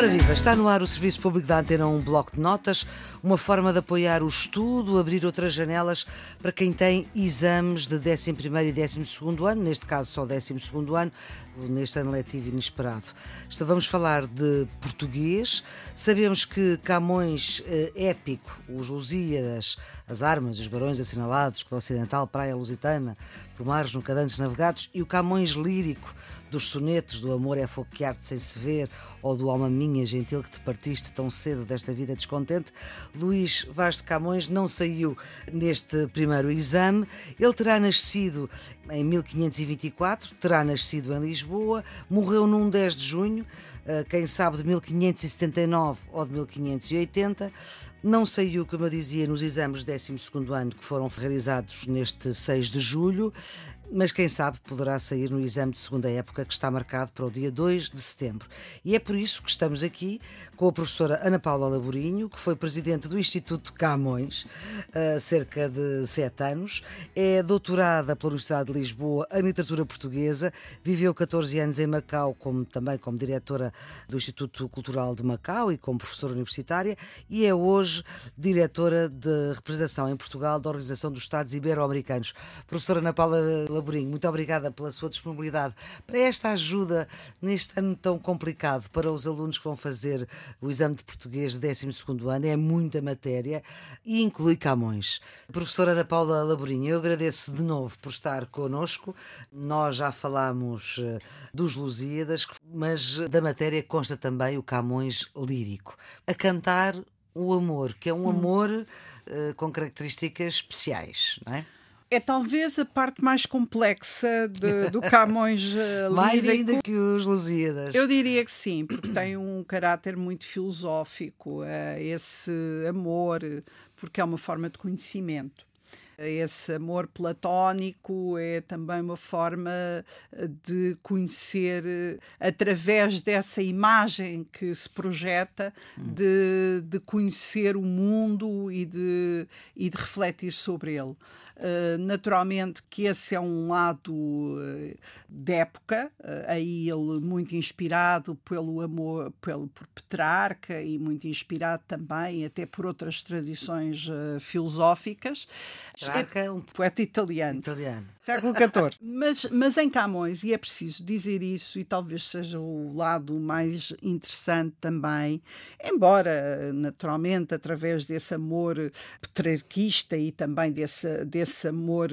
Ora viva, está no ar o Serviço Público da Antena um bloco de notas, uma forma de apoiar o estudo, abrir outras janelas para quem tem exames de 11º e 12º ano, neste caso só 12º ano, neste ano letivo inesperado. Vamos falar de português, sabemos que Camões eh, épico, os Lusíadas, as armas, os barões assinalados, o Ocidental, Praia Lusitana, Pomares nunca antes navegados, e o Camões lírico, dos sonetos do amor é foquear-te sem se ver ou do alma minha gentil que te partiste tão cedo desta vida descontente, Luís Vaz de Camões não saiu neste primeiro exame. Ele terá nascido em 1524, terá nascido em Lisboa, morreu num 10 de junho, eh, quem sabe de 1579 ou de 1580. Não saiu, como eu dizia, nos exames de 12 ano que foram realizados neste 6 de julho mas quem sabe poderá sair no exame de segunda época que está marcado para o dia 2 de setembro. E é por isso que estamos aqui com a professora Ana Paula Laborinho, que foi presidente do Instituto Camões há cerca de sete anos, é doutorada pela Universidade de Lisboa em literatura portuguesa, viveu 14 anos em Macau, como, também como diretora do Instituto Cultural de Macau e como professora universitária, e é hoje diretora de representação em Portugal da Organização dos Estados Ibero-Americanos. Professora Ana Paula Laborinho, muito obrigada pela sua disponibilidade para esta ajuda neste ano tão complicado para os alunos que vão fazer o exame de português de 12 ano. É muita matéria e inclui Camões. Professora Ana Paula Laborinho, eu agradeço de novo por estar connosco. Nós já falámos eh, dos Lusíadas, mas da matéria consta também o Camões lírico. A cantar o amor, que é um hum. amor uh, com características especiais, não é? É talvez a parte mais complexa de, do Camões uh, Mais ainda que os Lusíadas. Eu diria que sim, porque tem um caráter muito filosófico, uh, esse amor, porque é uma forma de conhecimento. Esse amor platónico é também uma forma de conhecer, através dessa imagem que se projeta, de, de conhecer o mundo e de, e de refletir sobre ele. Uh, naturalmente que esse é um lado uh, de época, uh, aí ele muito inspirado pelo amor pelo, por Petrarca e muito inspirado também até por outras tradições filosóficas. Petrarca é um poeta italiano. Italiano. Século XIV. mas, mas em Camões, e é preciso dizer isso, e talvez seja o lado mais interessante também, embora naturalmente através desse amor petrarquista e também desse, desse esse amor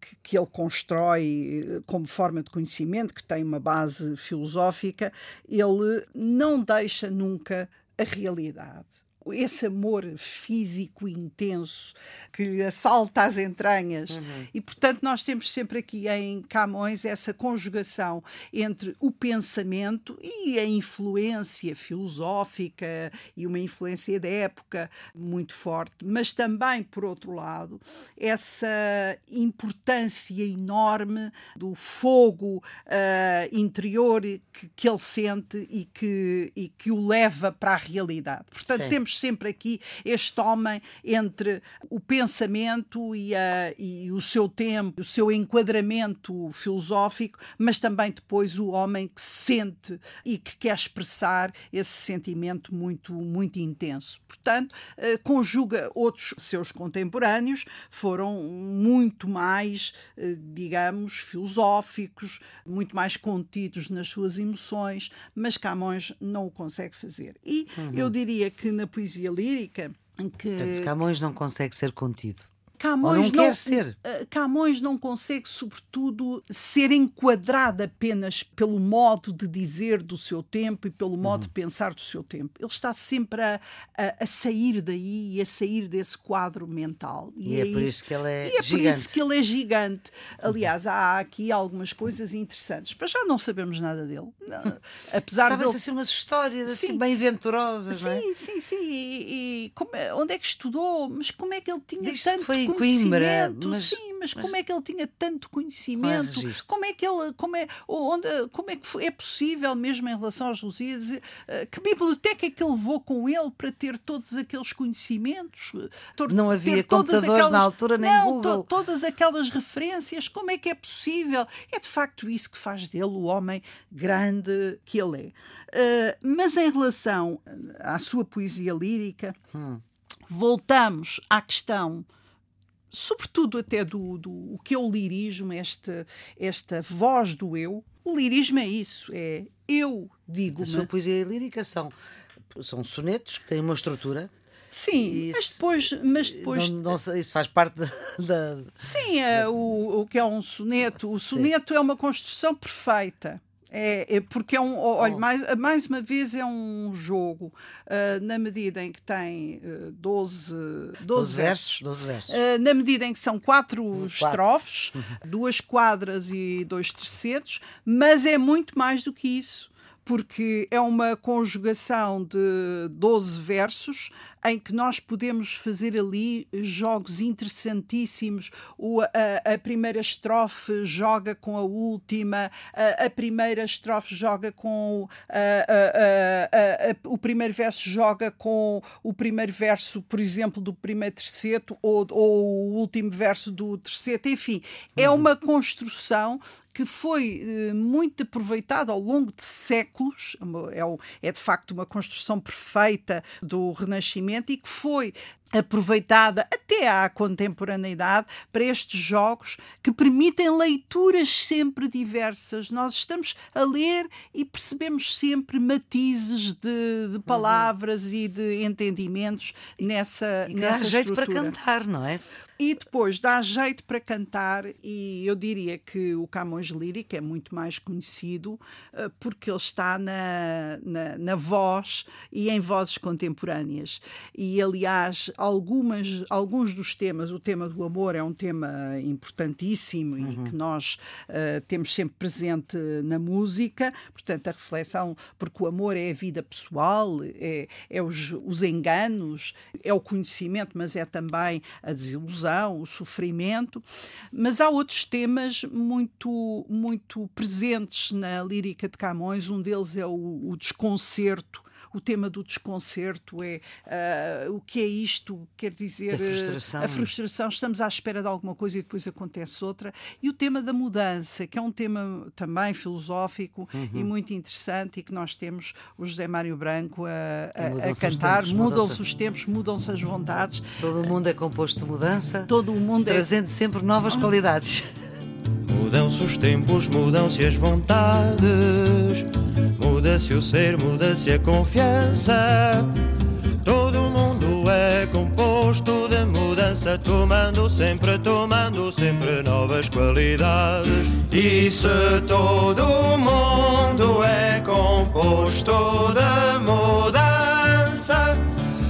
que, que ele constrói eh, como forma de conhecimento, que tem uma base filosófica, ele não deixa nunca a realidade esse amor físico intenso que assalta as entranhas. Uhum. E, portanto, nós temos sempre aqui em Camões essa conjugação entre o pensamento e a influência filosófica e uma influência da época muito forte, mas também, por outro lado, essa importância enorme do fogo uh, interior que, que ele sente e que, e que o leva para a realidade. Portanto, Sim. temos temos sempre aqui este homem entre o pensamento e, a, e o seu tempo, o seu enquadramento filosófico, mas também depois o homem que sente e que quer expressar esse sentimento muito, muito intenso. Portanto, eh, conjuga outros seus contemporâneos, foram muito mais, eh, digamos, filosóficos, muito mais contidos nas suas emoções, mas Camões não o consegue fazer. E uhum. eu diria que na poesia poesia lírica que. Portanto, Camões não consegue ser contido. Camões Ou não, não quer ser. Eh, Camões não consegue, sobretudo, ser enquadrado apenas pelo modo de dizer do seu tempo e pelo modo uhum. de pensar do seu tempo. Ele está sempre a, a, a, sair daí e a sair desse quadro mental. E, e é, é, por isso que ele é e é gigante. por isso que ele é gigante. Aliás, há aqui algumas coisas interessantes. Para já não sabemos nada dele. Não, apesar de. Dele... assim umas histórias assim sim. bem venturosas, sim, não é? Sim, sim, sim. E, e como, onde é que estudou? Mas como é que ele tinha Diz tanto foi em Coimbra. Mas... Sim, mas, mas, como é que ele tinha tanto conhecimento? como é que ele, como é, onde, como é que foi, é possível mesmo em relação aos Lusíadas, uh, que biblioteca é que ele levou com ele para ter todos aqueles conhecimentos? não havia computadores aquelas, na altura nem não, Google. To, todas aquelas referências, como é que é possível? É de facto isso que faz dele o homem grande que ele é. Uh, mas em relação à sua poesia lírica, hum. voltamos à questão sobretudo até do, do o que é o lirismo, esta, esta voz do eu. O lirismo é isso, é eu digo. A sua poesia lírica são, são sonetos que têm uma estrutura. Sim, isso, mas depois. Mas depois não, não, isso faz parte da. da sim, é, o, o que é um soneto. O soneto Sim. é uma construção perfeita. É, é, porque é um. Olha, oh. mais, mais uma vez é um jogo, uh, na medida em que tem uh, 12, 12, 12 versos. 12 versos. Uh, na medida em que são quatro, quatro. estrofes, uhum. duas quadras e dois tercetos, mas é muito mais do que isso porque é uma conjugação de 12 versos em que nós podemos fazer ali jogos interessantíssimos. O, a, a, primeira estrofe joga com a última, a, a primeira estrofe joga com o primeiro verso joga com o primeiro verso, por exemplo, do primeiro terceto ou, ou o último verso do terceto. Enfim, é uhum. uma construção que foi eh, muito aproveitada ao longo de séculos, é, é de facto uma construção perfeita do Renascimento e que foi aproveitada até à contemporaneidade para estes jogos que permitem leituras sempre diversas. Nós estamos a ler e percebemos sempre matizes de, de uhum. palavras uhum. e de entendimentos nessa, e nessa dá jeito para cantar, não é? E depois dá jeito para cantar, e eu diria que o Camões Lírico é muito mais conhecido uh, porque ele está na, na, na, voz e em vozes contemporâneas. E, aliás, algumas, alguns dos temas, o tema do amor é um tema importantíssimo uhum. e que nós uh, temos sempre presente na música, portanto, a reflexão, porque o amor é a vida pessoal, é, é os, os enganos, é o conhecimento, mas é também a desilusão o sofrimento, mas há outros temas muito, muito presentes na lírica de Camões. Um deles é o, o desconcerto o tema do desconcerto é uh, o que é isto, quer dizer, a frustração. a frustração, estamos à espera de alguma coisa e depois acontece outra, e o tema da mudança, que é um tema também filosófico uhum. e muito interessante e que nós temos o José Mário Branco a, a, a cantar, mudam-se os tempos, mudam-se as vontades. Todo o mundo é composto de mudança, todo o mundo é trazendo é... sempre novas qualidades. Mudam-se os tempos, mudam-se as vontades, muda-se o ser, muda-se a confiança. Todo mundo é composto de mudança, tomando sempre, tomando sempre novas qualidades. E se todo mundo é composto de mudança,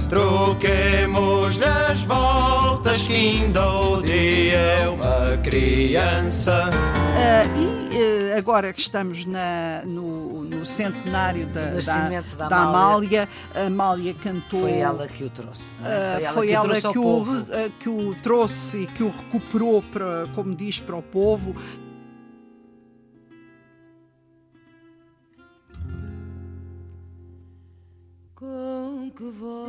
troquemos as voltas que ainda o dia é uma criança. Uh, e uh, agora que estamos na, no, no, centenário da, da, da, da Amália, a Amália cantou. Foi ela que o trouxe. É? Foi ela, que, que, o, que o trouxe e que o recuperou, para, como diz, para o povo. Com que voz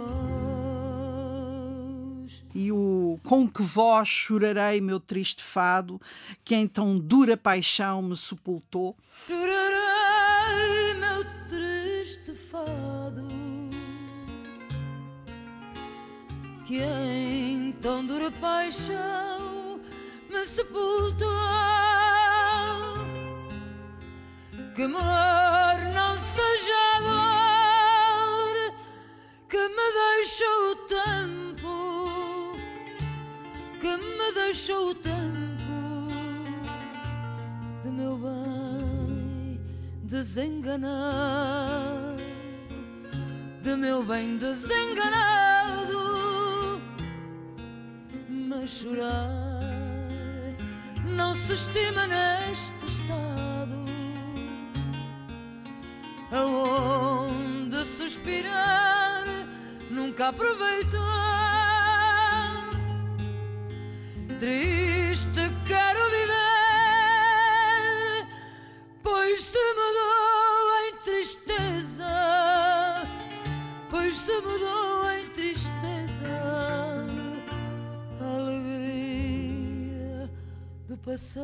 e o com que voz chorarei meu triste fado que em tão dura paixão me sepultou? Chorarei meu triste fado que em tão dura paixão me sepultou. Que amor deixa o tempo, que me deixa o tempo de meu bem desenganado, de meu bem desenganado, mas chorar não se estima neste nunca aproveitou triste quero viver, pois se mudou em tristeza, pois se mudou em tristeza, alegria do passado,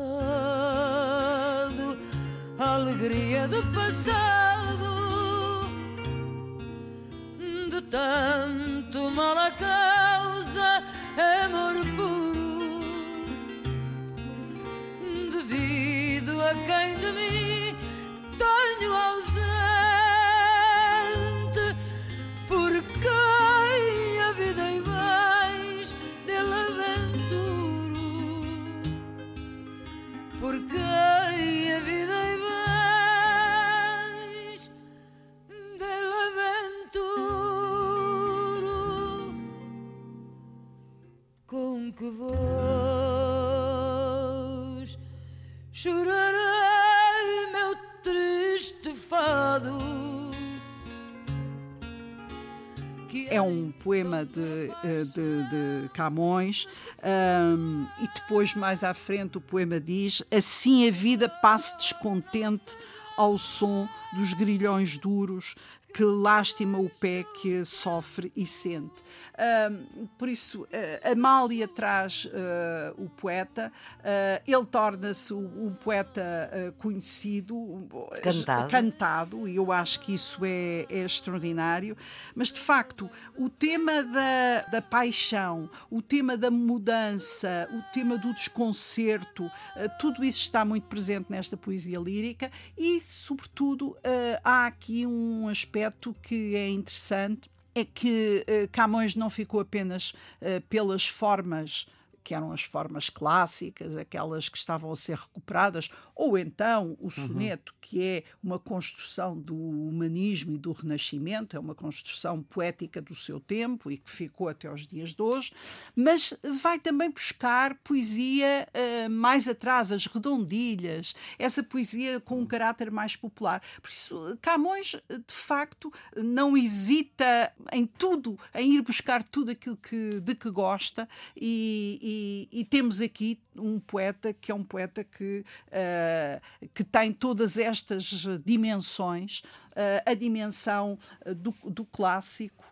alegria do passado, tanto mal a causa, amor puro devido a quem que voz chorarei meu triste fado. que É um poema de, eh, de, de Camões, ahm, e depois, mais à frente, o poema diz: Assim a vida passe descontente ao som dos grilhões duros que lástima o pé que sofre e sente. Por isso, eh, Amália traz eh, o poeta, eh, ele torna-se um poeta conhecido, Cantado. cantado, e eu acho que isso é, é extraordinário. Mas, de facto, o tema da, da paixão, o tema da mudança, o tema do desconcerto, tudo isso está muito presente nesta poesia lírica e, sobretudo, há aqui um aspecto que é interessante. É que eh, Camões não ficou apenas eh, pelas formas que eram as formas clássicas, aquelas que estavam a ser recuperadas, ou então o soneto, que é uma construção do humanismo e do renascimento, é uma construção poética do seu tempo e que ficou até aos dias de hoje, mas vai também buscar poesia eh, mais atrás, as redondilhas, essa poesia com um caráter mais popular. Por isso, Camões, de facto, não hesita em tudo, em ir buscar tudo aquilo que, de que gosta e, e- e temos aqui um poeta que é um poeta que, eh, que tem todas estas dimensões, eh, a dimensão eh, do, do clássico,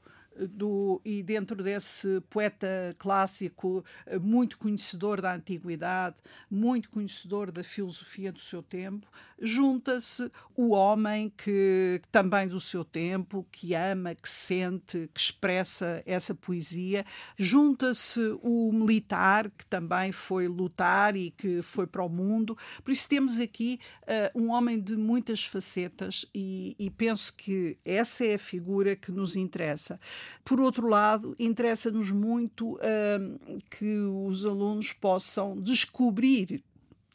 do, e dentro desse poeta clássico, eh, muito conhecedor da antiguidade, muito conhecedor da filosofia do seu tempo, junta-se o homem que também do seu tempo, que ama, que sente, que expressa essa poesia, junta-se o militar que também foi lutar e que foi para o mundo. Por isso temos aqui eh, um homem de muitas facetas e, e penso que essa é a figura que nos interessa. Por outro lado, interessa-nos muito hum, que os alunos possam descobrir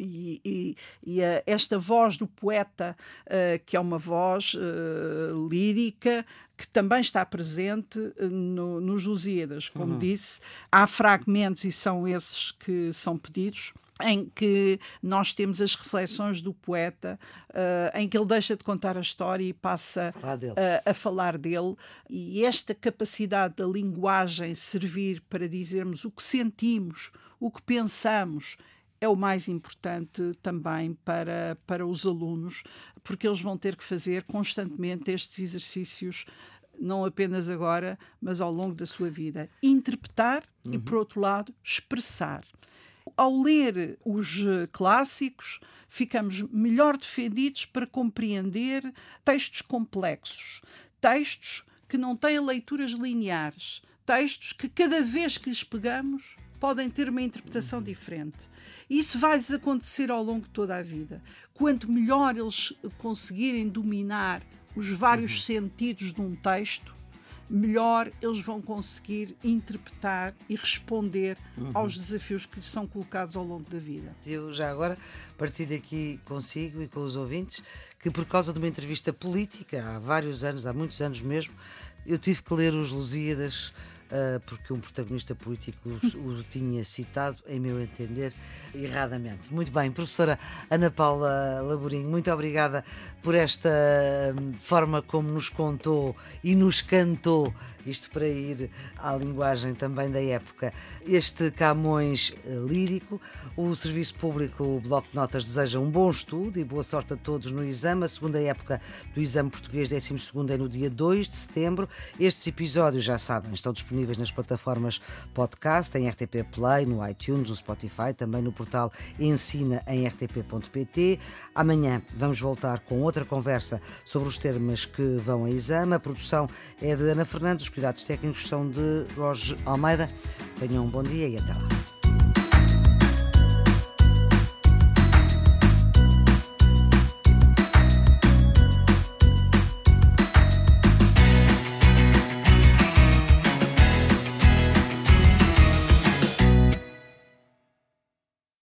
e, e- e, eh, esta voz do poeta, eh, que é uma voz eh, lírica, que também está presente no- nos Lusíadas. Como disse, há fragmentos, e são esses que são pedidos, em que nós temos as reflexões do poeta, eh, em que ele deixa de contar a história e passa Falar dele. a, falar dele e esta capacidade da linguagem servir para dizermos o que sentimos, o que pensamos, é o mais importante também para, para os alunos, porque eles vão ter que fazer constantemente estes exercícios, não apenas agora, mas ao longo da sua vida. Interpretar e, por outro lado, expressar. Ao ler os eh, clássicos, ficamos melhor defendidos para compreender textos complexos, textos que não têm leituras lineares, textos que cada vez que lhes pegamos podem ter uma interpretação diferente. Isso vai-lhes acontecer ao longo de toda a vida. Quanto melhor eles conseguirem dominar os vários sentidos de um texto, melhor eles vão conseguir interpretar e responder aos desafios que lhes são colocados ao longo da vida. Eu já agora partilho aqui consigo e com os ouvintes que por causa de uma entrevista política há vários anos, há muitos anos mesmo, eu tive que ler os Lusíadas porque um protagonista político o, o tinha citado, em meu entender, erradamente. Muito bem, professora Ana Paula Laborinho, muito obrigada por esta hum, forma como nos contou e nos cantou isto para ir à linguagem também da época. Este Camões eh, lírico, o Serviço Público, o Bloco de Notas, deseja um bom estudo e boa sorte a todos no exame. A segunda época do exame português 12 é no dia 2 de setembro. Estes episódios, já sabem, estão disponíveis nas plataformas podcast, em RTP Play, no iTunes, no Spotify, também no portal Ensina em rtp.pt. Amanhã vamos voltar com outra conversa sobre os termos que vão a exame. A produção é de Ana Fernandes, cuidados técnicos são de Jorge Almeida. Tenham um bom dia e até lá.